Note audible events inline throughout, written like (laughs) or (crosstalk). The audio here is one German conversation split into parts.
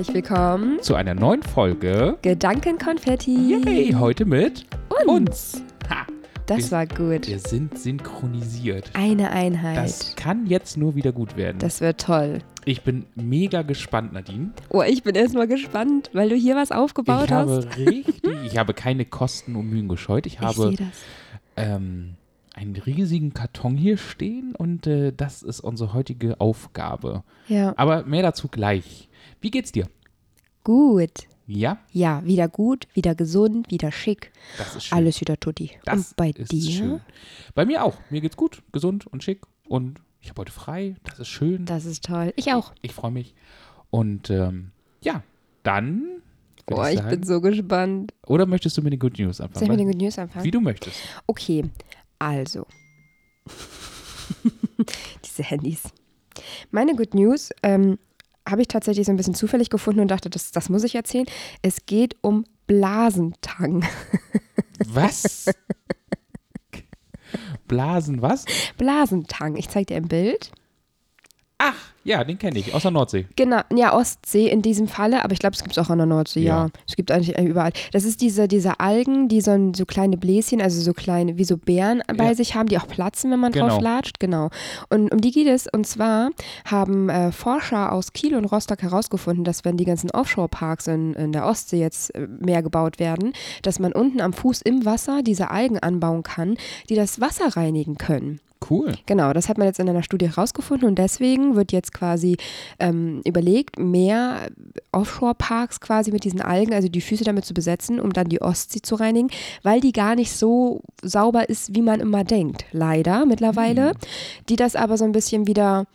herzlich willkommen zu einer neuen Folge. Gedankenkonfetti. Yay, heute mit uns. Ha, Das wir, war gut. wir sind synchronisiert. Eine Einheit. Das kann jetzt nur wieder gut werden. Das wird toll. ich bin mega gespannt, Nadine. Oh, ich bin erstmal gespannt, weil du hier was aufgebaut ich hast. habe richtig, ich habe keine Kosten und Mühen gescheut. Ich ich habe sehe das. ähm, einen riesigen Karton hier stehen und äh, das ist unsere heutige Aufgabe. Ja, Aber mehr dazu gleich. Wie geht's dir? gut. Ja, Ja, wieder gut, wieder gesund, wieder schick. das ist schön. Alles wieder tutti. Das Und bei ist dir? schön. Bei mir auch. Mir geht's gut, gesund und schick und ich habe heute frei. Das ist schön. Das ist toll. Ich auch. Ich freue mich. Und ähm, ja, dann. Oh, ich sagen, bin so gespannt. Oder möchtest du mit den Good News anfangen? Soll ich mit den Good News anfangen? Wie du möchtest. Okay, also. (laughs) Diese Handys. Meine Good News ähm, habe ich tatsächlich so ein bisschen zufällig gefunden und dachte, das, das muss ich erzählen. Es geht um Blasentang. (laughs) Was? Blasen, was? Blasentang. Ich zeige dir ein Bild. Ach, ja, den kenne ich. Aus der Nordsee. Genau, ja, Ostsee in diesem Falle, aber ich glaube, es gibt es auch an der Nordsee, ja. Ja. Es gibt eigentlich überall. Das ist diese, diese Algen, die so, ein, so kleine Bläschen, also so kleine, wie so Beeren bei Ja. sich haben, die auch platzen, wenn man Genau. drauf latscht. Genau. Und um die geht es. Und zwar haben äh, Forscher aus Kiel und Rostock herausgefunden, dass wenn die ganzen Offshore-Parks in, in der Ostsee jetzt äh, mehr gebaut werden, dass man unten am Fuß im Wasser diese Algen anbauen kann, die das Wasser reinigen können. Cool. Genau, das hat man jetzt in einer Studie herausgefunden und deswegen wird jetzt quasi ähm, überlegt, mehr Offshore-Parks quasi mit diesen Algen, also die Füße damit zu besetzen, um dann die Ostsee zu reinigen, weil die gar nicht so sauber ist, wie man immer denkt. Leider mittlerweile. Die das aber so ein bisschen wieder,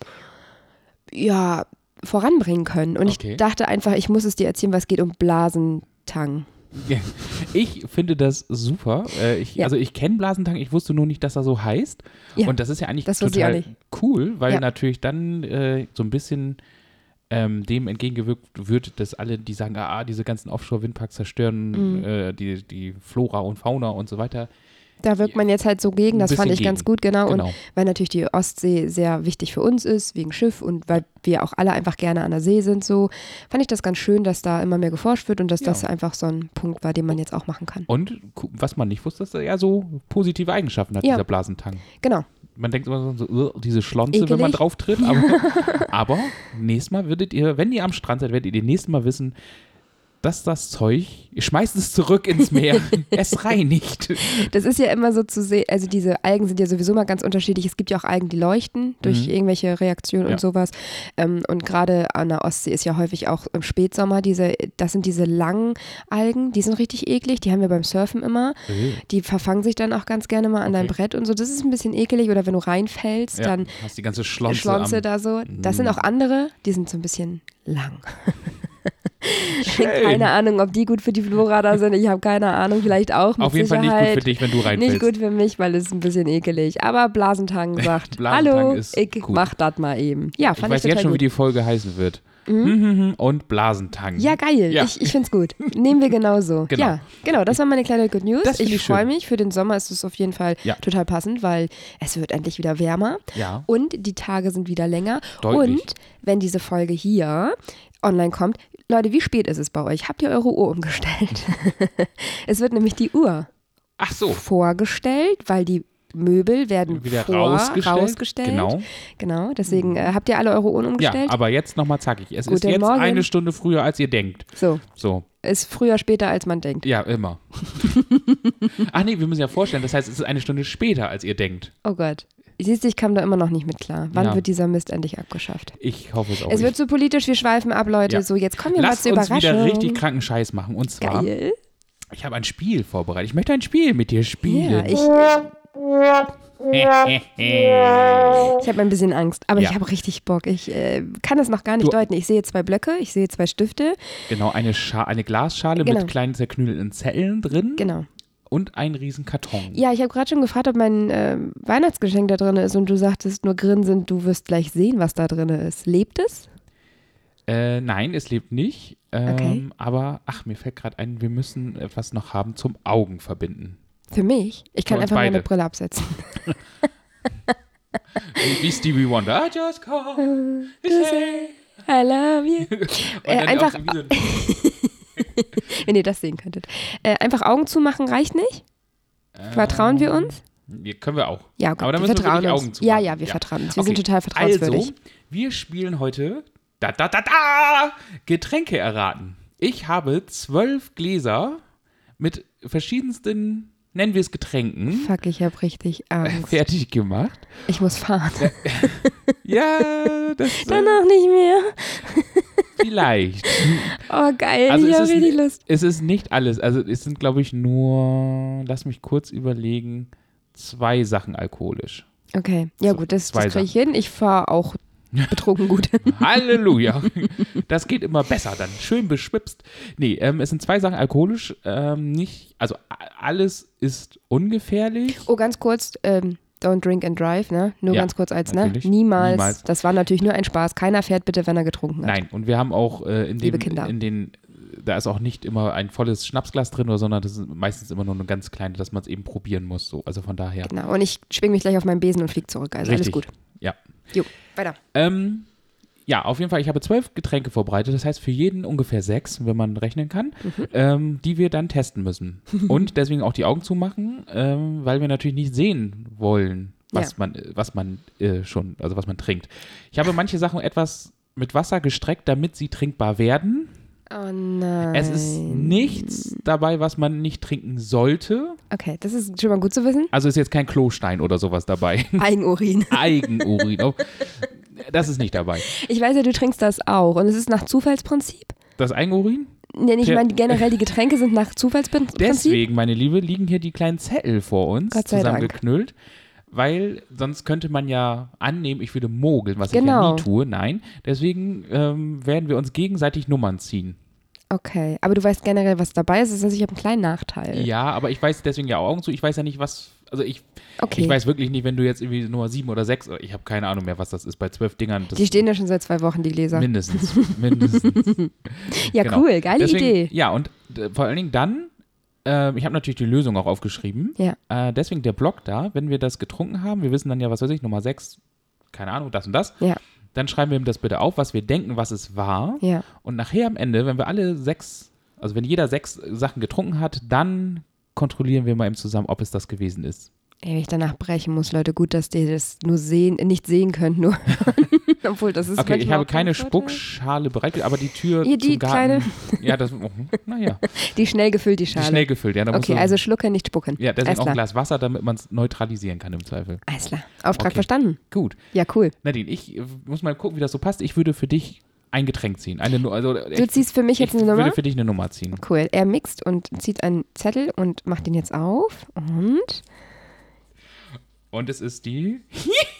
ja, voranbringen können. Und Okay. ich dachte einfach, ich muss es dir erzählen, was geht um Blasentang. (laughs) Ich finde das super. Äh, ich, Ja. Also ich kenne Blasentang, ich wusste nur nicht, dass er so heißt. Ja, und das ist ja eigentlich total cool, weil Ja. natürlich dann äh, so ein bisschen ähm, dem entgegengewirkt wird, dass alle, die sagen, ah, diese ganzen Offshore-Windparks zerstören Mhm. äh, die, die Flora und Fauna und so weiter. Da wirkt man jetzt halt so gegen, das fand ich ganz gegen. gut, genau. Und Genau. weil natürlich die Ostsee sehr wichtig für uns ist, wegen Schiff und weil wir auch alle einfach gerne an der See sind, so fand ich das ganz schön, dass da immer mehr geforscht wird und dass Ja. das einfach so ein Punkt war, den man jetzt auch machen kann. Und was man nicht wusste, dass er ja so positive Eigenschaften hat, Ja. dieser Blasentang. Genau. Man denkt immer so, "Ugh, diese Schlonze, wenn man Ekelig. drauf tritt. Aber, (laughs) aber nächstes Mal würdet ihr, wenn ihr am Strand seid, werdet ihr nächstes Mal wissen, dass das Zeug, schmeißt es zurück ins Meer, (laughs) es reinigt. Das ist ja immer so zu sehen, also diese Algen sind ja sowieso mal ganz unterschiedlich. Es gibt ja auch Algen, die leuchten durch Mhm. irgendwelche Reaktionen Ja. und sowas. Ähm, und gerade an der Ostsee ist ja häufig auch im Spätsommer diese, das sind diese langen Algen, die sind richtig eklig, die haben wir beim Surfen immer. Die verfangen sich dann auch ganz gerne mal an deinem Okay. Brett und so. Das ist ein bisschen ekelig. Oder wenn du reinfällst, Ja, dann hast die ganze Schlonze, Schlonze da so. Das sind Mm. auch andere, die sind so ein bisschen lang. (laughs) Schön. keine Ahnung, ob die gut für die Flora da sind. Ich habe keine Ahnung, vielleicht auch. Auf jeden Fall nicht gut Sicherheit. für dich, wenn du reinfällst. Nicht gut für mich, weil es ist ein bisschen ekelig. Aber Blasentang (laughs) sagt, Blasentang hallo, ich gut. mach das mal eben. Ja, Ich fand weiß ich, total jetzt schon, wie gut. die Folge heißen wird. Mhm. Und Blasentang. Ja, geil. Ja. Ich, ich find's gut. Nehmen wir genauso. (laughs) Genau. Ja, genau. Das war meine kleine Good News. Das ich ich freue mich. Für den Sommer ist es auf jeden Fall Ja. total passend, weil es wird endlich wieder wärmer. Ja. Und die Tage sind wieder länger. Deutlich. Und wenn diese Folge hier online kommt, Leute, wie spät ist es bei euch? Habt ihr eure Uhr umgestellt? (laughs) es wird nämlich die Uhr Ach so. vorgestellt, weil die Möbel werden Wieder vor, rausgestellt. rausgestellt. Genau. Genau, deswegen äh, habt ihr alle eure Uhren Ja, umgestellt? aber jetzt nochmal zackig. Es ist Guten jetzt Morgen. eine Stunde früher, als ihr denkt. so, So. ist früher, später, als man denkt. Ja, immer. (laughs) Ach nee, wir müssen ja vorstellen, das heißt, es ist eine Stunde später, als ihr denkt. Oh Gott. Siehst du, ich kam da immer noch nicht mit klar. Wann Ja. wird dieser Mist endlich abgeschafft? Ich hoffe es auch es nicht. wird so politisch, wir schweifen ab, Leute. Ja. So, jetzt kommen wir Lass mal zur uns Überraschung. wieder richtig kranken Scheiß machen. Und zwar, Geil. ich habe ein Spiel vorbereitet. Ich möchte ein Spiel mit dir Ja, spielen. ich, (laughs) ich habe ein bisschen Angst, aber Ja. ich habe richtig Bock. Ich äh, kann es noch gar nicht Du- deuten. Ich sehe zwei Blöcke, ich sehe zwei Stifte. genau, eine, Scha eine Glasschale Genau. mit kleinen zerknüllten Zellen drin Genau. Und ein riesen Karton. Ja, ich habe gerade schon gefragt, ob mein äh, Weihnachtsgeschenk da drin ist und du sagtest nur grinsend, du wirst gleich sehen, was da drin ist. Lebt es? Äh, nein, es lebt nicht. Ähm, Okay. Aber, ach, mir fällt gerade ein, wir müssen etwas noch haben zum Augen verbinden. Für mich? Ich kann einfach meine beide. Brille absetzen. (laughs) (laughs) Wie, Stevie Wonder. I just call say I love you. (laughs) Äh, einfach- so (laughs) Wenn ihr das sehen könntet. Äh, einfach Augen zumachen reicht nicht? Vertrauen wir uns? Wir können wir auch. Ja, gut, Aber dann wir müssen wir vertrauen wirklich uns. Augen zumachen. Ja, ja, wir vertrauen uns. Wir Okay. sind total vertrauenswürdig. Also, wir spielen heute da, da, da, da, Getränke erraten. Ich habe zwölf Gläser mit verschiedensten, nennen wir es Getränken, Fuck, ich habe richtig Angst. (laughs) fertig gemacht. Ich muss fahren. Ja, das (laughs) Danach nicht mehr. (laughs) vielleicht. Oh, geil. Also ich es habe ist richtig Lust. Es ist nicht alles. Also es sind, glaube ich, nur, lass mich kurz überlegen, zwei Sachen alkoholisch. Okay. Ja, So, gut, das, das kriege ich hin. Ich fahre auch (laughs) betrunken gut. Halleluja. (laughs) Das geht immer besser dann. Schön beschwipst. Nee, ähm, es sind zwei Sachen alkoholisch. Ähm, nicht, also alles ist ungefährlich. Oh, ganz kurz. Ähm, don't drink and drive, ne? Nur Ja, ganz kurz als, ne? Niemals. Niemals. Das war natürlich nur ein Spaß. Keiner fährt bitte, wenn er getrunken hat. Nein, und wir haben auch äh, in, Liebe dem, Kinder. in den, da ist auch nicht immer ein volles Schnapsglas drin, oder, sondern das ist meistens immer nur eine ganz kleine, dass man es eben probieren muss. So. Also von daher. Genau. Und ich schwinge mich gleich auf meinen Besen und fliege zurück. Also Richtig. alles gut. Ja. Jo, weiter. Ähm, ja, auf jeden Fall, ich habe zwölf Getränke vorbereitet, das heißt für jeden ungefähr sechs, wenn man rechnen kann, Mhm. ähm, die wir dann testen müssen. (laughs) Und deswegen auch die Augen zumachen, ähm, weil wir natürlich nicht sehen wollen, was Ja. man, was man äh, schon, also was man trinkt. Ich habe manche Sachen etwas mit Wasser gestreckt, damit sie trinkbar werden. Oh nein. Es ist nichts dabei, was man nicht trinken sollte. Okay, das ist schon mal gut zu wissen. Also ist jetzt kein Klostein oder sowas dabei. (laughs) Eigenurin. (laughs) Eigenurin. Oh, das ist nicht dabei. Ich weiß ja, du trinkst das auch. Und es ist nach Zufallsprinzip. Das Eigenurin? Nee, ich meine, generell die Getränke sind nach Zufallsprinzip. Deswegen, meine Liebe, liegen hier die kleinen Zettel vor uns Gott sei Dank. Weil sonst könnte man ja annehmen, ich würde mogeln, was ich ja Genau. nie tue. Nein. Deswegen ähm, werden wir uns gegenseitig Nummern ziehen. Okay, aber du weißt generell, was dabei ist. Das heißt, ich habe einen kleinen Nachteil. Ja, aber ich weiß deswegen ja Augen zu. Ich weiß ja nicht, was. Also ich, Okay. ich weiß wirklich nicht, wenn du jetzt irgendwie Nummer sieben oder sechs. Ich habe keine Ahnung mehr, was das ist bei zwölf Dingern. Die stehen ja schon seit zwei Wochen, die Gläser. mindestens. mindestens. (laughs) ja, genau. cool. Geile Deswegen, Idee. Ja, und äh, vor allen Dingen dann, äh, ich habe natürlich die Lösung auch aufgeschrieben. Ja. Äh, deswegen der Block da, wenn wir das getrunken haben, wir wissen dann ja, was weiß ich, Nummer 6, keine Ahnung, das und das. Ja. Dann schreiben wir ihm das bitte auf, was wir denken, was es war. Ja. Und nachher am Ende, wenn wir alle sechs, also wenn jeder sechs Sachen getrunken hat, dann kontrollieren wir mal eben zusammen, ob es das gewesen ist. Ey, wenn ich danach brechen muss, Leute, gut, dass ihr das nur sehen, nicht sehen könnt, nur. (laughs) Obwohl, das ist Okay, ich habe keine. Spuckschale bereitet, aber die Tür Hier, die zum Garten. Ja, das, oh, naja, (laughs) Die schnell gefüllt, die die Schale. schnell gefüllt. Ja, okay, du, also schlucken, nicht spucken. ja, deswegen auch ein. Glas Wasser, damit man es neutralisieren kann im Zweifel. Alles klar. Auftrag Okay. verstanden. Gut. Ja, cool. Nadine, ich äh, muss mal gucken, wie das so passt. Ich würde für dich ein Getränk ziehen. Eine, also, Du ziehst für mich ich jetzt eine Nummer. würde für dich eine Nummer ziehen. Cool. Er mixt und zieht einen Zettel und macht den jetzt auf. Und Und es ist die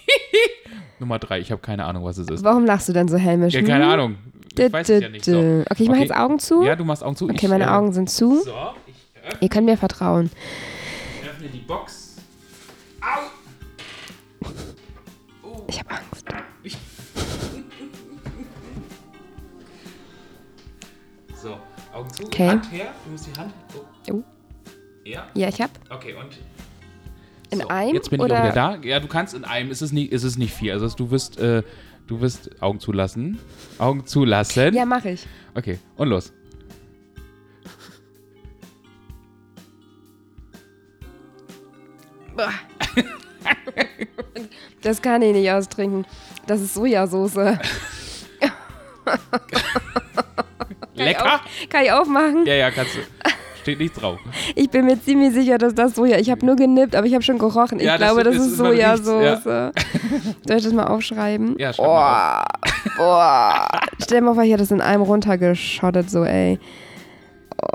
(laughs) Nummer drei. Ich habe keine Ahnung, was es ist. warum lachst du denn so hämisch? Ja, keine Hm? Ahnung. Ich weiß es ja nicht so. Okay, ich mache Okay. jetzt Augen zu. Ja, du machst Augen zu. okay, ich, meine äh, Augen sind zu. So, ich Ihr könnt mir vertrauen. öffne die Box. Au! Ich habe Angst. So, Augen zu. Okay. Hand her. Du musst die Hand. Oh. Oh. Ja, Ja, ich habe. okay. Und In so, einem Jetzt bin ich oder- auch wieder da. Ja, du kannst in einem. Es ist nicht, es ist nicht viel. Also du wirst, äh, du wirst Augen zulassen. Augen zulassen. Ja, mache ich. Okay, und los. (laughs) Das kann ich nicht austrinken. Das ist Sojasauce. Lecker? Kann ich aufmachen? Ja, ja, kannst du. Steht nichts drauf. Ich bin mir ziemlich sicher, dass das Soja. Ich habe nur genippt, aber ich habe schon gerochen. Ich Ja, das glaube, das, ist- ist ist- Sojasauce. Soll ich das mal aufschreiben? Ja, schreib mal Boah. Boah. Stell mal vor, ich hätte das in einem runtergeschottet, so, ey. Oh.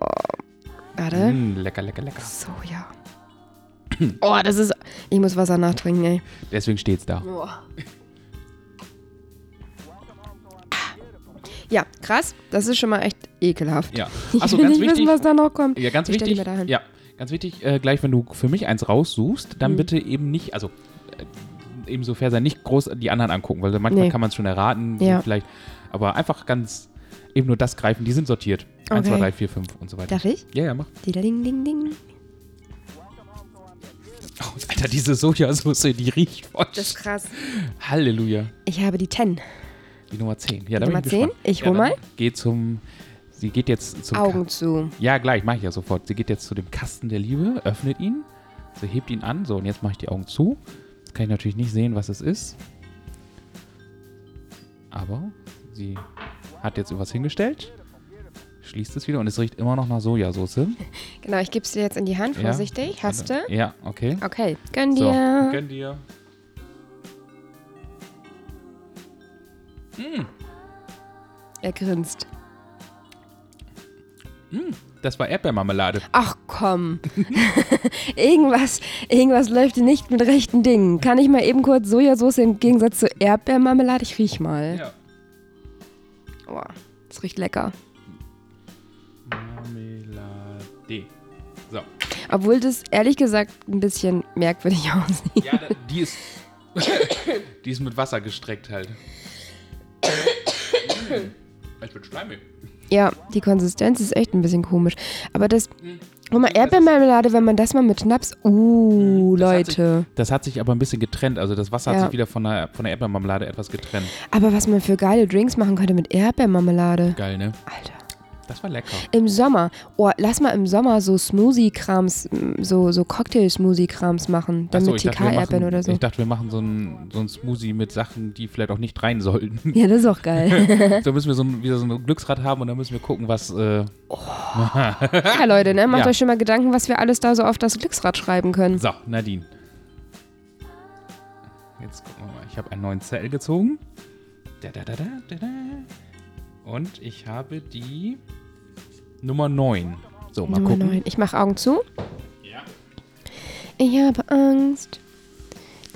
Warte. Mm, lecker, lecker, lecker. Soja. Oh, das ist. Ich muss Wasser nachtrinken, ey. Deswegen steht's da. Ja, krass. Das ist schon mal echt ekelhaft. Ja. (laughs) Ich Achso, will ganz nicht wichtig. wissen, was da noch kommt. Ja, ganz Ich wichtig. Ja, ganz wichtig, äh, gleich wenn du für mich eins raussuchst, dann Hm. bitte eben nicht, also äh, eben so fair sein, nicht groß die anderen angucken, weil manchmal Nee. kann man es schon erraten, Ja. vielleicht, aber einfach ganz eben nur das greifen, die sind sortiert. 1, Okay. 2, 3, 4, 5 und so weiter. Darf ich? Ja, ja, mach. Ding, ding, ding. Oh, Alter, diese Sojasauce, die riecht voll. Das ist krass. Halleluja. Ich habe die 10. Die Nummer 10. Ja, da Nummer bin ich 10? gespannt. Ich ja, hol dann mal. Geht zum. Sie geht jetzt zum. Augen zu. Ja, gleich, mache ich ja sofort. Sie geht jetzt zu dem Kasten der Liebe, öffnet ihn, sie hebt ihn an. So, und jetzt mache ich die Augen zu. Jetzt kann ich natürlich nicht sehen, was es ist. Aber sie hat jetzt irgendwas hingestellt, schließt es wieder und es riecht immer noch nach Sojasauce. (laughs) Genau, ich gebe es dir jetzt in die Hand, Ja. vorsichtig. Hast du? Ja, okay. Okay, gönn So, dir. gönn dir. Er grinst. Das war Erdbeermarmelade. Ach komm. (laughs) irgendwas, irgendwas läuft hier nicht mit rechten Dingen. Kann ich mal eben kurz Sojasauce im Gegensatz zu Erdbeermarmelade? Ich riech mal. Ja. Oh, das riecht lecker. Marmelade. So. Obwohl das ehrlich gesagt ein bisschen merkwürdig (laughs) aussieht. Ja, die ist. (coughs) die ist mit Wasser gestreckt halt. Ich bin schleimig. Ja, die Konsistenz ist echt ein bisschen komisch. Aber das. Hm. Guck mal, Erdbeermarmelade, wenn man das mal mit Schnaps. Uh, Hm, Das hat sich- Leute. Das hat sich aber ein bisschen getrennt. Also das Wasser Ja. hat sich wieder von der, von der Erdbeermarmelade etwas getrennt. Aber was man für geile Drinks machen könnte mit Erdbeermarmelade. Geil, ne? Alter. Das war lecker. Im Sommer. Oh, lass mal im Sommer so Smoothie-Krams, so, so Cocktail-Smoothie-Krams machen. Dann so, mit TK-Erdbeeren oder so. Ich dachte, wir machen so einen so ein Smoothie mit Sachen, die vielleicht auch nicht rein sollten. (laughs) Ja, das ist auch geil. (laughs) da müssen wir so ein, wieder so ein Glücksrad haben und dann müssen wir gucken, was. Äh, (laughs) ja, Leute, ne? Macht Ja. euch schon mal Gedanken, was wir alles da so auf das Glücksrad schreiben können. so, Nadine. Jetzt gucken wir mal. Ich habe einen neuen Zettel gezogen. Da, da, da, da, da, da. Und ich habe die Nummer 9. So, mal Nummer gucken. 9. Ich mache Augen zu. Ja. Ich habe Angst.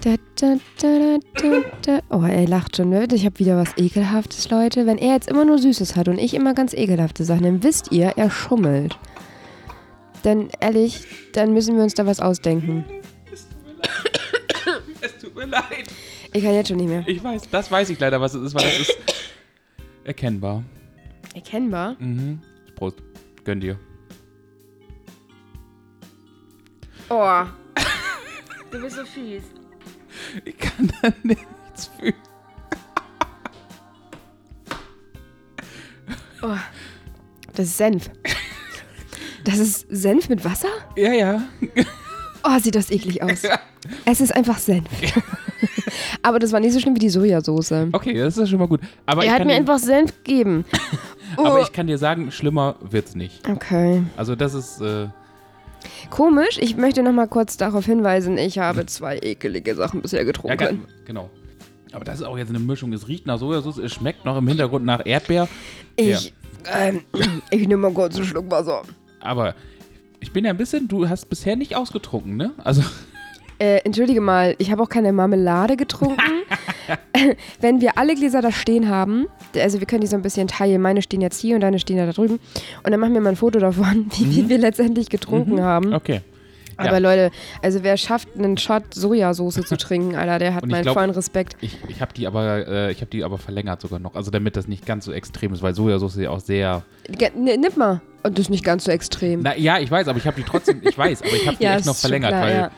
Da, da, da, da, da, da. Oh, er lacht schon. ne? Ich habe wieder was Ekelhaftes, Leute. Wenn er jetzt immer nur Süßes hat und ich immer ganz ekelhafte Sachen, dann wisst ihr, er schummelt. Denn ehrlich, dann müssen wir uns da was ausdenken. Es tut mir leid. es tut mir leid. Ich kann jetzt schon nicht mehr. Ich weiß, das weiß ich leider, was es ist, weil das ist (coughs) erkennbar. Erkennbar. Mhm. Prost. Gönn dir. Oh. (laughs) Du bist so fies. Ich kann da nichts fühlen. Oh. Das ist Senf. Das ist Senf mit Wasser? Ja, ja. Oh, sieht das eklig aus. Es ist einfach Senf. Aber das war nicht so schlimm wie die Sojasauce. Okay, das ist schon mal gut. Aber, Er hat mir einfach Senf gegeben. Aber Oh. ich kann dir sagen, schlimmer wird's nicht. Okay. Also das ist, äh, Komisch, ich möchte noch mal kurz darauf hinweisen, ich habe zwei ekelige Sachen bisher ja, getrunken. ge- genau. Aber das ist auch jetzt eine Mischung. Es riecht nach Sojasauce, es schmeckt noch im Hintergrund nach Erdbeer. ich, ähm, ich nehme mal kurz einen Schluck Wasser. Aber ich bin ja ein bisschen, du hast bisher nicht ausgetrunken, ne? Also, Äh, entschuldige mal, ich habe auch keine Marmelade getrunken. (laughs) (laughs) Wenn wir alle Gläser da stehen haben, also wir können die so ein bisschen teilen, meine stehen jetzt hier und deine stehen ja da drüben. Und dann machen wir mal ein Foto davon, (laughs) wie viel wir letztendlich getrunken haben. okay. Aber Mhm. Ja. Leute, also wer schafft, einen Shot Sojasauce zu trinken, (laughs) Alter, der hat meinen glaub- vollen Respekt. Ich, ich habe die aber, äh, ich habe die aber verlängert sogar noch. Also damit das nicht ganz so extrem ist, weil Sojasauce ja auch sehr. Ge- n- Nimm mal. Und das ist nicht ganz so extrem. Na ja, ich weiß, aber ich habe die trotzdem, ich weiß, aber ich habe die ja, echt noch verlängert, klar, weil. ja.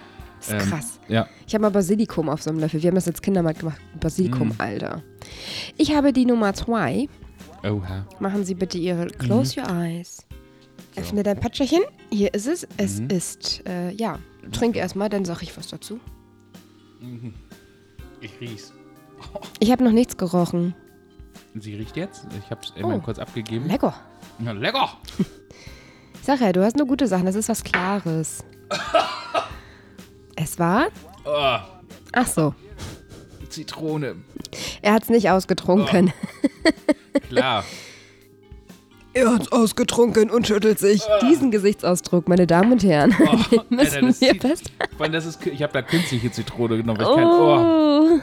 Das ist ähm, krass. Ja. Ich habe mal Basilikum auf so einem Löffel. Wir haben das als Kindermarkt gemacht. Basilikum, Mm. Alter. Ich habe die Nummer zwei. Oha. Machen Sie bitte Ihre Close Your Eyes. Öffne dein Patscherchen. Hier ist es. Es Mhm. ist, äh, ja. Trink erstmal, dann sage ich was dazu. Ich riech's. (laughs) Ich habe noch nichts gerochen. Sie riecht jetzt. Ich habe es Oh. eben kurz abgegeben. Lecker. Ja, lecker. (laughs) Sag ja, du hast nur gute Sachen. Das ist was Klares. (laughs) es war? Oh, Ach so. Zitrone. Er hat es nicht ausgetrunken. Klar. (laughs) Er hat es ausgetrunken und schüttelt sich. Diesen Gesichtsausdruck, meine Damen und Herren, (laughs) den müssen Alter, das wir zieht- fest. Allem, das ist, ich habe da künstliche Zitrone genommen. Weil ich kein, oh.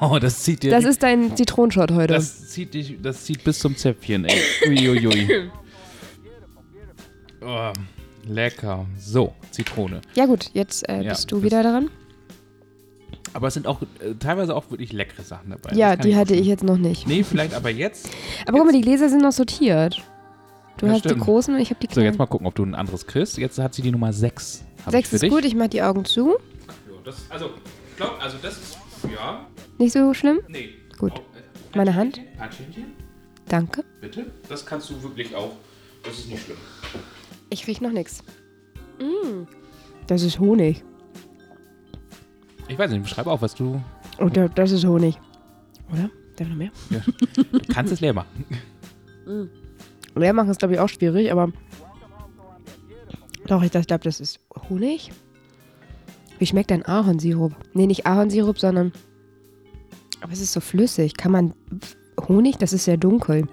Oh, (laughs) oh, das zieht dir. das ist dein Zitronenshot heute. das zieht dich, das zieht bis zum Zäpfchen, ey. Uiuiui. Oh, lecker. So, Zitrone. ja gut, jetzt äh, Ja, bist du das- wieder dran. Aber es sind auch äh, teilweise auch wirklich leckere Sachen dabei. Ja, die auch hatte ich jetzt noch nicht. Nee, vielleicht aber jetzt. Aber guck mal, die Gläser sind noch sortiert. Du Ja, hast die stimmt. großen und ich habe die So, kleinen. jetzt mal gucken, ob du ein anderes kriegst. Jetzt hat sie die Nummer 6. Sechs ist gut, ich mach die Augen zu. Das, also, ich glaube, also das ist, ja, Nicht so schlimm? nee. Gut. Oh, Meine Hand? Handschüttelchen? Danke. Bitte? Das kannst du wirklich auch. Das ist nicht schlimm. Ich riech noch nichts. Mm. Das ist Honig. Ich weiß nicht, beschreib auf, was du. Und da- das ist Honig. Oder? Darf noch mehr? Du kannst es leer machen. Leer machen ist, glaube ich, auch schwierig, aber. Doch, ich glaube, das ist Honig. Wie schmeckt denn Ahornsirup? Nee, nicht Ahornsirup, sondern. Aber es ist so flüssig. Kann man. Honig, das ist sehr dunkel.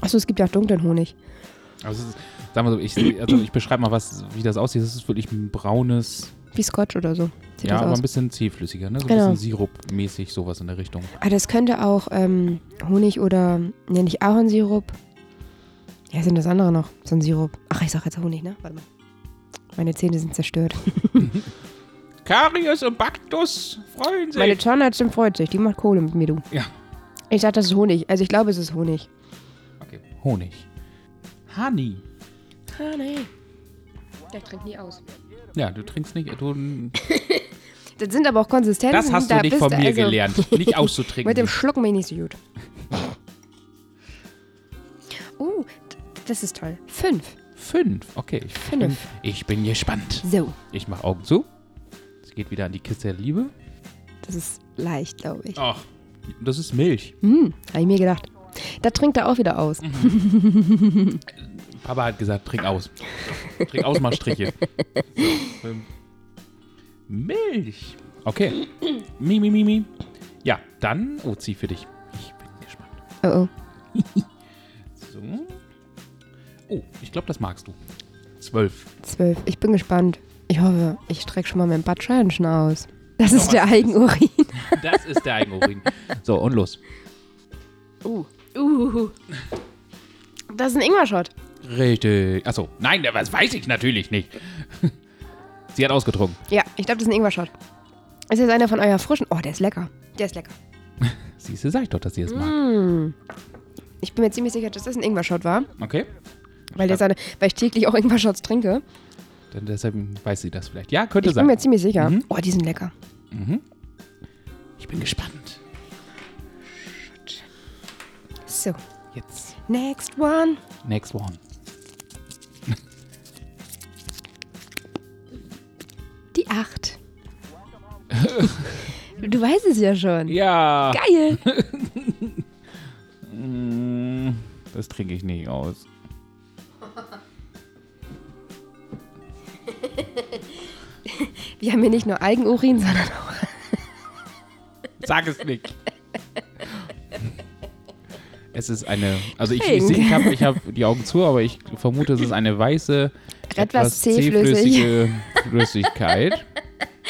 Achso, es gibt ja auch dunklen Honig. Also, sagen wir so, ich, also ich beschreibe mal, was, wie das aussieht. Das ist wirklich ein braunes, Wie Scotch oder so. Sieht ja, aber aus. ein bisschen zähflüssiger, ne? So ein Genau. bisschen Sirup-mäßig, sowas in der Richtung. Ah, das könnte auch ähm, Honig oder. Nee, nicht Ahornsirup. Ja, sind das andere noch? So ein Sirup. Ach, ich sag jetzt Honig, ne? Warte mal. Meine Zähne sind zerstört. (laughs) Karies und Baktus freuen sich. Meine Zahnärztin freut sich. Die macht Kohle mit mir, du. Ja. Ich sag, das ist Honig. Also ich glaube, es ist Honig. okay. Honig. Honey. Honey. Der trinkt nie aus. Ja, du trinkst nicht. Du, (laughs) Das sind aber auch Konsistenzen. das hast du da nicht von mir also- gelernt. (laughs) Nicht auszutrinken. Mit dem Schlucken bin ich nicht so gut. Oh, das ist toll. Fünf. Fünf. Okay. Ich Fünf. Bin, ich bin gespannt. So, Ich mache Augen zu. Es geht wieder an die Kiste der Liebe. das ist leicht, glaube ich. Ach, das ist Milch. Hm, habe ich mir gedacht. Da trinkt er auch wieder aus. (laughs) Papa hat gesagt, trink aus. Trink aus, mach Striche. So, ähm, Milch. Okay. Mi, mi, mi, mi. Ja, dann Ozi für dich. Ich bin gespannt. Oh, oh. (laughs) So. Oh, ich glaube, das magst du. Zwölf. Zwölf. Ich bin gespannt. Ich hoffe, ich strecke schon mal mein Badscheinchen aus. Das ist der Eigenurin. (laughs) Das ist der Eigenurin. So, und los. Uh. Uh. Das ist ein Ingwer-Shot. Richtig. Achso, nein, das weiß ich natürlich nicht. (laughs) Sie hat ausgetrunken. Ja, ich glaube, das ist ein Ingwer-Shot. Ist jetzt einer von euer frischen? Oh, der ist lecker. Der ist lecker. (laughs) Siehst du, sag ich doch, dass sie es mag. Mm. Ich bin mir ziemlich sicher, dass das ein Ingwer-Shot war, Okay. weil, der seine, weil ich täglich auch Ingwer-Shots trinke. Dann deshalb weiß sie das vielleicht. Ja, könnte Ich bin sein. mir ziemlich sicher. Mhm. Oh, die sind lecker. Mhm. Ich bin gespannt. So, Jetzt, next one. next one. Die acht. du weißt es ja schon. Ja. Geil. Mm, Das trinke ich nicht aus. Wir haben hier nicht nur Eigenurin, sondern auch. Sag es nicht. Es ist eine, also ich, ich, ich habe ich hab die Augen zu, aber ich vermute, es ist eine weiße, Etwas zähflüssig. zähflüssige Flüssigkeit.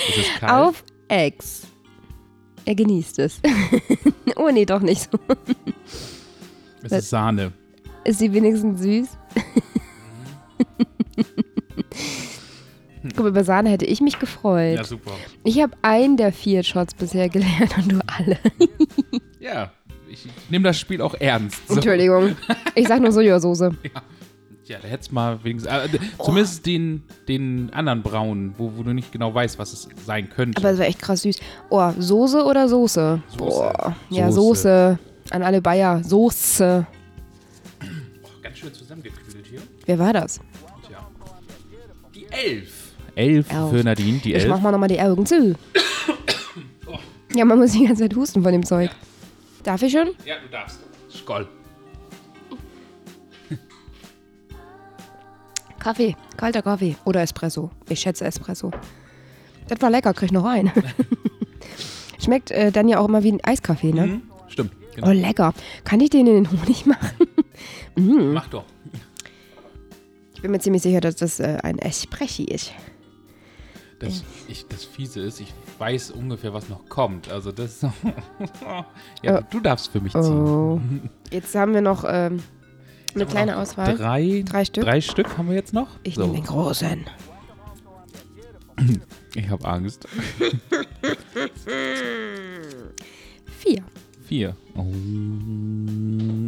Es ist kalt. Auf Ex. Er genießt es. (laughs) oh, nee, doch nicht so. Es ist Sahne. Ist sie wenigstens süß? Guck mal, über Sahne hätte ich mich gefreut. Ja, super. Ich habe einen der vier Shots bisher gelernt und du alle. Ja, ich nehme das Spiel auch ernst. So. Entschuldigung. Ich sag nur Sojasauce. (laughs) Ja, da hättest mal wenigstens, äh, zumindest den, den anderen braunen, wo, wo du nicht genau weißt, was es sein könnte. Aber es war echt krass süß. Oh, Soße oder Soße? Boah. Ja, Soße. Soße. An alle Bayer. Soße. Oh, ganz schön zusammengekühlt hier. Wer war das? Tja. Die Elf. Elf, Elf. für Nadine, die Ich Elf. mach mal nochmal die Augen zu. (coughs) Ja, man muss die ganze Zeit husten von dem Zeug. Darf ich schon? Ja, du darfst. Skoll. Kaffee. Kalter Kaffee. Oder Espresso. Ich schätze Espresso. Das war lecker, krieg ich noch ein. (laughs) Schmeckt äh, dann ja auch immer wie ein Eiskaffee, ne? Mhm. Stimmt. Oh, Genau. lecker. Kann ich den in den Honig machen? (laughs) Mach doch. Ich bin mir ziemlich sicher, dass das äh, ein Espresso ist. Das, ich, das Fiese ist, ich weiß ungefähr, was noch kommt. Also das. (laughs) ja, Oh. du darfst für mich ziehen. Oh. Jetzt haben wir noch ähm, eine kleine Auswahl. Drei, Drei Stück? Drei Stück haben wir jetzt noch. Ich So, nehme den großen. (clears throat) ich habe Angst. (laughs) Vier. Vier. Oh,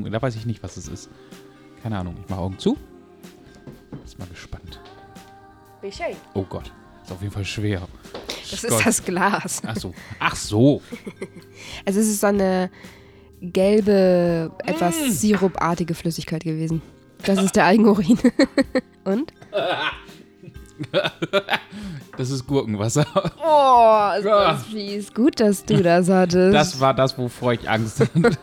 da weiß ich nicht, was es ist. Keine Ahnung. Ich mache Augen zu. Ist mal gespannt. Oh Gott. Ist auf jeden Fall schwer. Das Gott. ist das Glas. Ach so. Ach so. (laughs) Also es ist so eine gelbe, etwas sirupartige Flüssigkeit gewesen. Das ist der Eigenurin. (laughs) Und? (laughs) Das ist Gurkenwasser. Oh, ist das fies. Gut, dass du das hattest. Das war das, wovor ich Angst hatte. (laughs)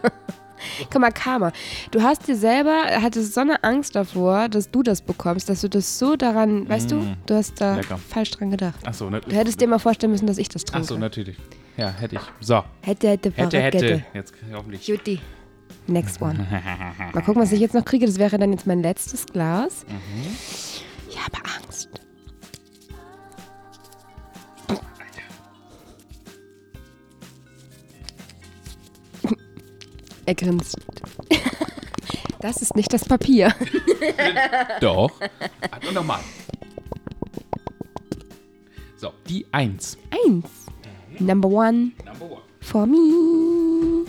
(laughs) Guck mal, Karma. Du hast dir selber, hattest so eine Angst davor, dass du das bekommst, dass du das so daran, weißt du, du hast da Lecker. falsch dran gedacht. Achso, ne? Du hättest dir mal vorstellen müssen, dass ich das trinke. Achso, natürlich. Ja, hätte ich. So. Hätte, hätte, Hätte, Fahrradkette. hätte. Jetzt hoffentlich. Jutti. Next one. (laughs) Mal gucken, was ich jetzt noch kriege. Das wäre dann jetzt mein letztes Glas. Ich habe Angst. Er grinst. Das ist nicht das Papier. Doch. Also nochmal. So, die Eins. Eins. Number one Number one. for me.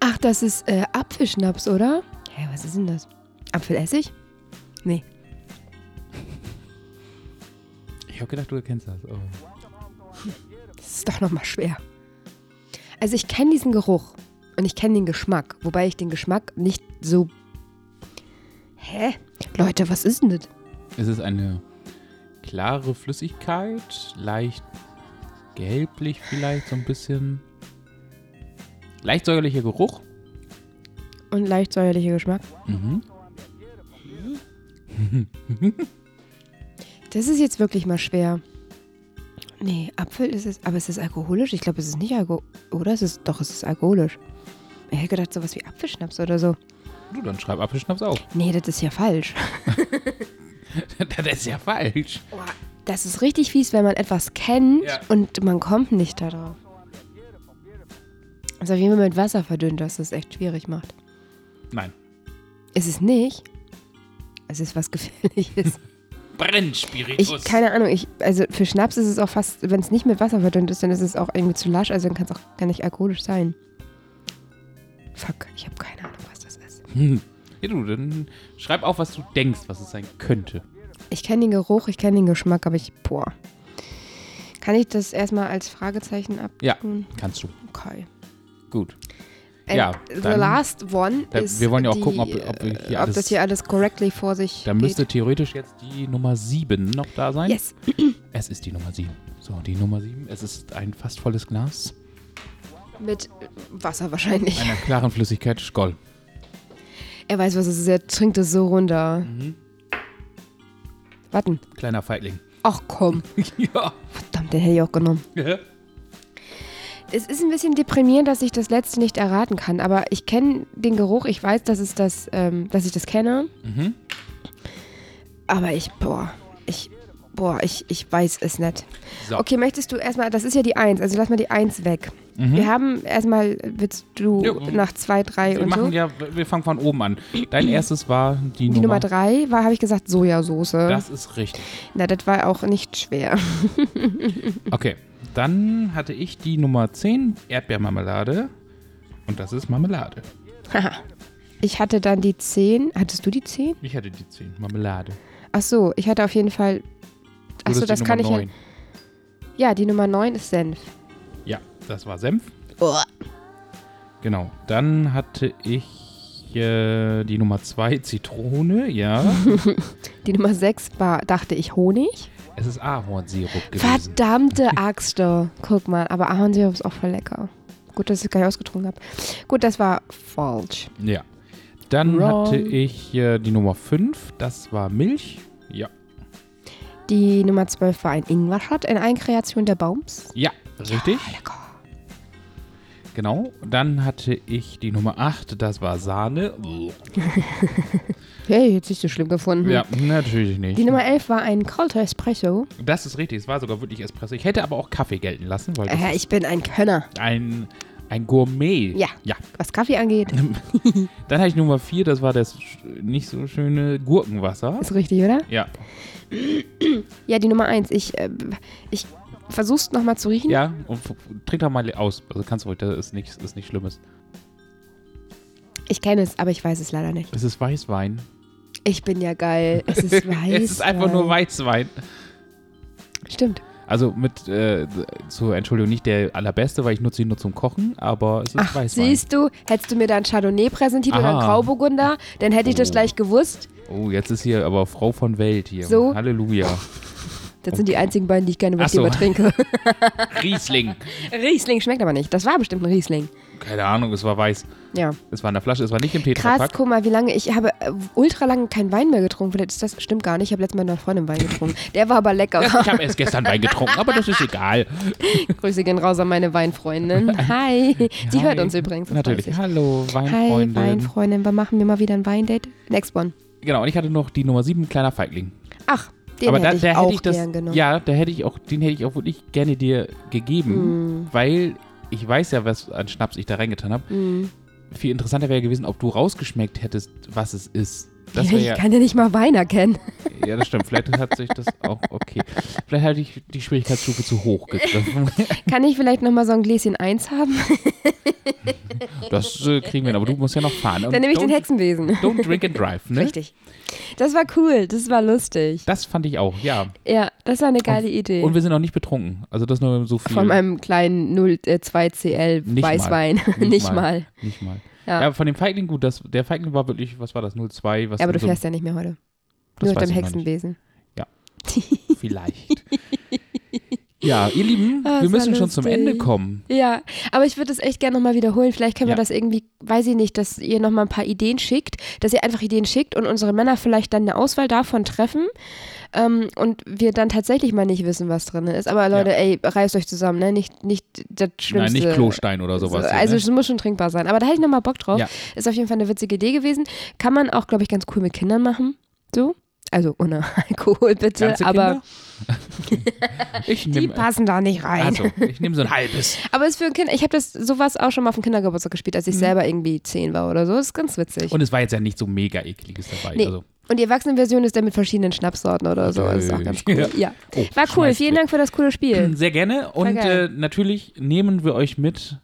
Ach, das ist äh, Apfelschnaps, oder? Hä, was ist denn das? Apfelessig? Nee. Ich habe gedacht, du erkennst das. Oh. Das ist doch nochmal schwer. Also ich kenne diesen Geruch und ich kenne den Geschmack, wobei ich den Geschmack nicht so... Hä? Leute, was ist denn das? Es ist eine klare Flüssigkeit, leicht gelblich vielleicht, so ein bisschen. Leicht säuerlicher Geruch. Und leicht säuerlicher Geschmack. Mhm. Das ist jetzt wirklich mal schwer. Nee, Apfel ist es, aber es ist alkoholisch? Ich glaube, es ist nicht alkoholisch. Oder? Es ist, doch, es ist alkoholisch. Ich hätte gedacht, sowas wie Apfelschnaps oder so. Du, dann schreib Apfelschnaps auf. Nee, das ist ja falsch. (laughs) das ist ja falsch. Das ist richtig fies, wenn man etwas kennt Ja. und man kommt nicht darauf. Also wie man mit Wasser verdünnt, dass das echt schwierig macht. Nein. Ist es nicht? Es ist was Gefährliches. (laughs) Brennspiritus. Ich, keine Ahnung, ich, also für Schnaps ist es auch fast, wenn es nicht mit Wasser verdünnt ist, dann ist es auch irgendwie zu lasch, also dann kann es auch gar nicht alkoholisch sein. Fuck, ich habe keine Ahnung, was das ist. Hm. Ja, du, dann schreib auf, was du denkst, was es sein könnte. Ich kenne den Geruch, ich kenne den Geschmack, aber ich, boah. Kann ich das erstmal als Fragezeichen Ja, abtun? kannst du. Okay. Gut. And Ja, the last one Da- ist wir wollen ja auch die, gucken, ob- ob hier ob alles- das hier alles correctly vor sich Da müsste theoretisch jetzt die Nummer 7 noch da sein. Yes. (clears throat) Es ist die Nummer 7. So, die Nummer 7. Es ist ein fast volles Glas Mit Wasser wahrscheinlich. einer klaren Flüssigkeit Skoll. Er weiß, was es ist. Er trinkt es so runter. Mhm. Warten. Kleiner Feigling. Ach komm. (laughs) ja. Verdammt, den hätte ich auch genommen. Es ist ein bisschen deprimierend, dass ich das letzte nicht erraten kann, aber ich kenne den Geruch, ich weiß, dass, es das, ähm, dass ich das kenne, Mhm. aber ich, boah, ich, boah, ich, ich weiß es nicht. So. Okay, möchtest du erstmal, das ist ja die Eins, also lass mal die Eins weg. Mhm. Wir haben erstmal, willst du Ja, nach zwei, drei Wir und so? machen ja, wir fangen von oben an. Dein (clears throat) erstes war die, die Nummer Nummer. drei war, habe ich gesagt, Sojasauce. Das ist richtig. Na, das war auch nicht schwer. (laughs) Okay. Dann hatte ich die Nummer 10, Erdbeermarmelade. Und das ist Marmelade. Haha. ich hatte dann die zehn. Hattest du die zehn? Ich hatte die 10, Marmelade. Ach so, ich hatte auf jeden Fall. Ach so, das kann ich Nummer ja. 9. Ja, die Nummer 9 ist Senf. Ja, das war Senf. Genau. Dann hatte ich äh, die Nummer 2, Zitrone. Ja. (laughs) Die Nummer 6 war, dachte ich, Honig. Es ist Ahornsirup gewesen. Verdammte Axt. Guck mal, aber Ahornsirup ist auch voll lecker. Gut, dass ich es gar nicht ausgetrunken habe. Gut, das war falsch. Ja. Dann Wrong. hatte ich äh, die Nummer 5, das war Milch. Ja. Die Nummer 12 war ein Ingwer-Shot, eine Eigenkreation der Baums. Ja, richtig. Lecker. Genau. Dann hatte ich die Nummer 8, das war Sahne. (laughs) Hey, jetzt nicht so schlimm gefunden. Ja, natürlich nicht. Die Nummer 11 war ein kalter Espresso. Das ist richtig, es war sogar wirklich Espresso. Ich hätte aber auch Kaffee gelten lassen, weil Äh, ich bin ein Könner, ein, ein Gourmet. Ja. Ja. was Kaffee angeht. (laughs) Dann hatte ich Nummer 4, das war das nicht so schöne Gurkenwasser. Ist richtig, oder? Ja. Ja, die Nummer 1. Ich, äh, ich versuch's nochmal zu riechen. Ja, und trink doch mal aus. Also kannst du ruhig, das ist nichts ist nicht Schlimmes. Ich kenne es, aber ich weiß es leider nicht. Es ist Weißwein. Ich bin ja geil. (laughs) Es ist weiß. es ist einfach nur Weißwein. Stimmt. Also mit, äh, zur Entschuldigung, nicht der allerbeste, weil ich nutze ihn nur zum Kochen, aber es ist Ach, Weißwein. siehst du, hättest du mir da ein Chardonnay präsentiert oder Aha. ein Grauburgunder, dann hätte ich das Oh. gleich gewusst. Oh, jetzt ist hier aber Frau von Welt hier. So. Halleluja. Das sind die einzigen beiden, die ich gerne mit so. dir trinke. (laughs) Riesling. Riesling schmeckt aber nicht. Das war bestimmt ein Riesling. Keine Ahnung, es war weiß. Ja. Es war in der Flasche, es war nicht im Krass, Tetrapack. guck mal, wie lange ich habe äh, ultra lange keinen Wein mehr getrunken. Vielleicht ist das stimmt gar nicht. Ich habe letztes Mal mit einer Freundin Wein getrunken. (laughs) Der war aber lecker. Ich habe erst gestern Wein getrunken, aber das ist egal. (laughs) Grüße gehen raus an meine Weinfreundin. Hi. Sie Hi. hört uns übrigens. Natürlich. Hallo, Hi, Weinfreundin. Weinfreundin. Wann machen wir mal wieder ein Weindate? Next one. Genau, und ich hatte noch die Nummer 7, kleiner Feigling. Ach, den aber hätte da, ich da hätte ich das, ja, da hätte ich auch, den hätte ich auch wirklich gerne dir gegeben, Mm, weil ich weiß ja, was an Schnaps ich da reingetan habe. mm. Viel interessanter wäre gewesen, ob du rausgeschmeckt hättest, was es ist. Das ich ja, kann ja nicht mal Wein erkennen. ja, das stimmt. Vielleicht hat sich das auch okay. Vielleicht hatte ich die Schwierigkeitsstufe zu hoch gegriffen. (laughs) Kann ich vielleicht noch mal so ein Gläschen Eins haben? (laughs) Das äh, kriegen wir hin, aber du musst ja noch fahren. Und Dann nehme ich den don't- Hexenbesen. Don't drink and drive, ne? Richtig. Das war cool. Das war lustig. Das fand ich auch, ja. Ja, das war eine geile Idee. Und wir sind auch nicht betrunken. Also das nur so viel. Von meinem kleinen 02 CL Nicht mal. Weißwein. (laughs) Nicht, mal. Nicht mal. Ja. Ja, von dem Feigling gut. Das, der Feigling war wirklich, was war das, 02? Was Ja, aber du so, fährst ja nicht mehr heute. das Nur mit weiß dem ich noch nicht. Hexenbesen. (laughs) Vielleicht. (laughs) ja, ihr Lieben, Ah, wir müssen schon zum. Ende kommen. Ja, aber ich würde das echt gerne nochmal wiederholen. Vielleicht können wir Ja. das irgendwie, weiß ich nicht, dass ihr nochmal ein paar Ideen schickt, dass ihr einfach Ideen schickt und unsere Männer vielleicht dann eine Auswahl davon treffen ähm, und wir dann tatsächlich mal nicht wissen, was drin ist. Aber Leute, Ja. ey, reißt euch zusammen, ne? Nicht, nicht das Schlimmste. Nein, nicht Klostein oder sowas. So, also ne? es muss schon trinkbar sein. Aber da hätte ich nochmal Bock drauf. Ja. Ist auf jeden Fall eine witzige Idee gewesen. Kann man auch, glaube ich, ganz cool mit Kindern machen. So. Also ohne (laughs) Alkohol bitte. Ganze aber (laughs) ich die nehme passen da nicht rein. also, ich nehme so ein halbes. (laughs) Aber es ist für ein Kind, ich habe das sowas auch schon mal auf dem Kindergeburtstag gespielt, als ich selber irgendwie zehn war oder so. Das ist ganz witzig. Mhm. Und es war jetzt ja nicht so mega ekliges dabei. Nee. Also, Und die Erwachsenenversion ist dann mit verschiedenen Schnapssorten oder so. Das ist auch ganz cool. Ja. Oh, War cool. Vielen. Dank für das coole Spiel. Sehr gerne. Und äh, natürlich nehmen wir euch mit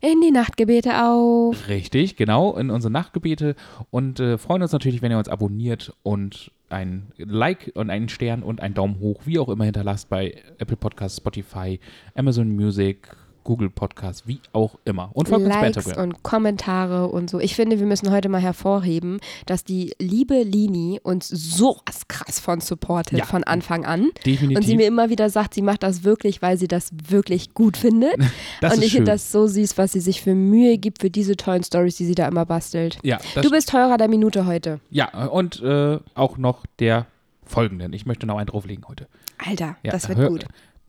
In die Nachtgebete auf. Richtig, genau, in unsere Nachtgebete und äh, freuen uns natürlich, wenn ihr uns abonniert und ein Like und einen Stern und einen Daumen hoch, wie auch immer hinterlasst bei Apple Podcasts, Spotify, Amazon Music, Google Podcasts, wie auch immer. Und folgt uns bei Likes Instagram. und Kommentare und so. Ich finde, wir müssen heute mal hervorheben, dass die liebe Lini uns sowas krass von supportet Ja. von Anfang an. Definitiv. Und sie mir immer wieder sagt, sie macht das wirklich, weil sie das wirklich gut findet. (laughs) das und ich finde das so süß, was sie sich für Mühe gibt für diese tollen Stories, die sie da immer bastelt. ja, Du bist teurer der Minute heute. ja, und äh, auch noch der folgenden. Ich möchte noch einen drauflegen heute. Alter, Ja, das wird Hör- gut.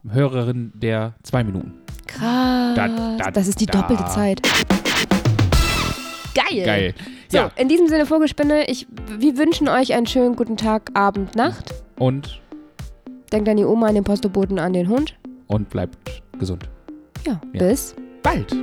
Hörerin der zwei Minuten. Krass. Da, da, das ist die da. doppelte Zeit. Geil. Geil. So, Ja, in diesem Sinne, Vogelspinne, ich, wir wünschen euch einen schönen guten Tag, Abend, Nacht. und, Denkt an die Oma, an den Postboten, an den Hund. und bleibt gesund. Ja, Ja. bis Bald.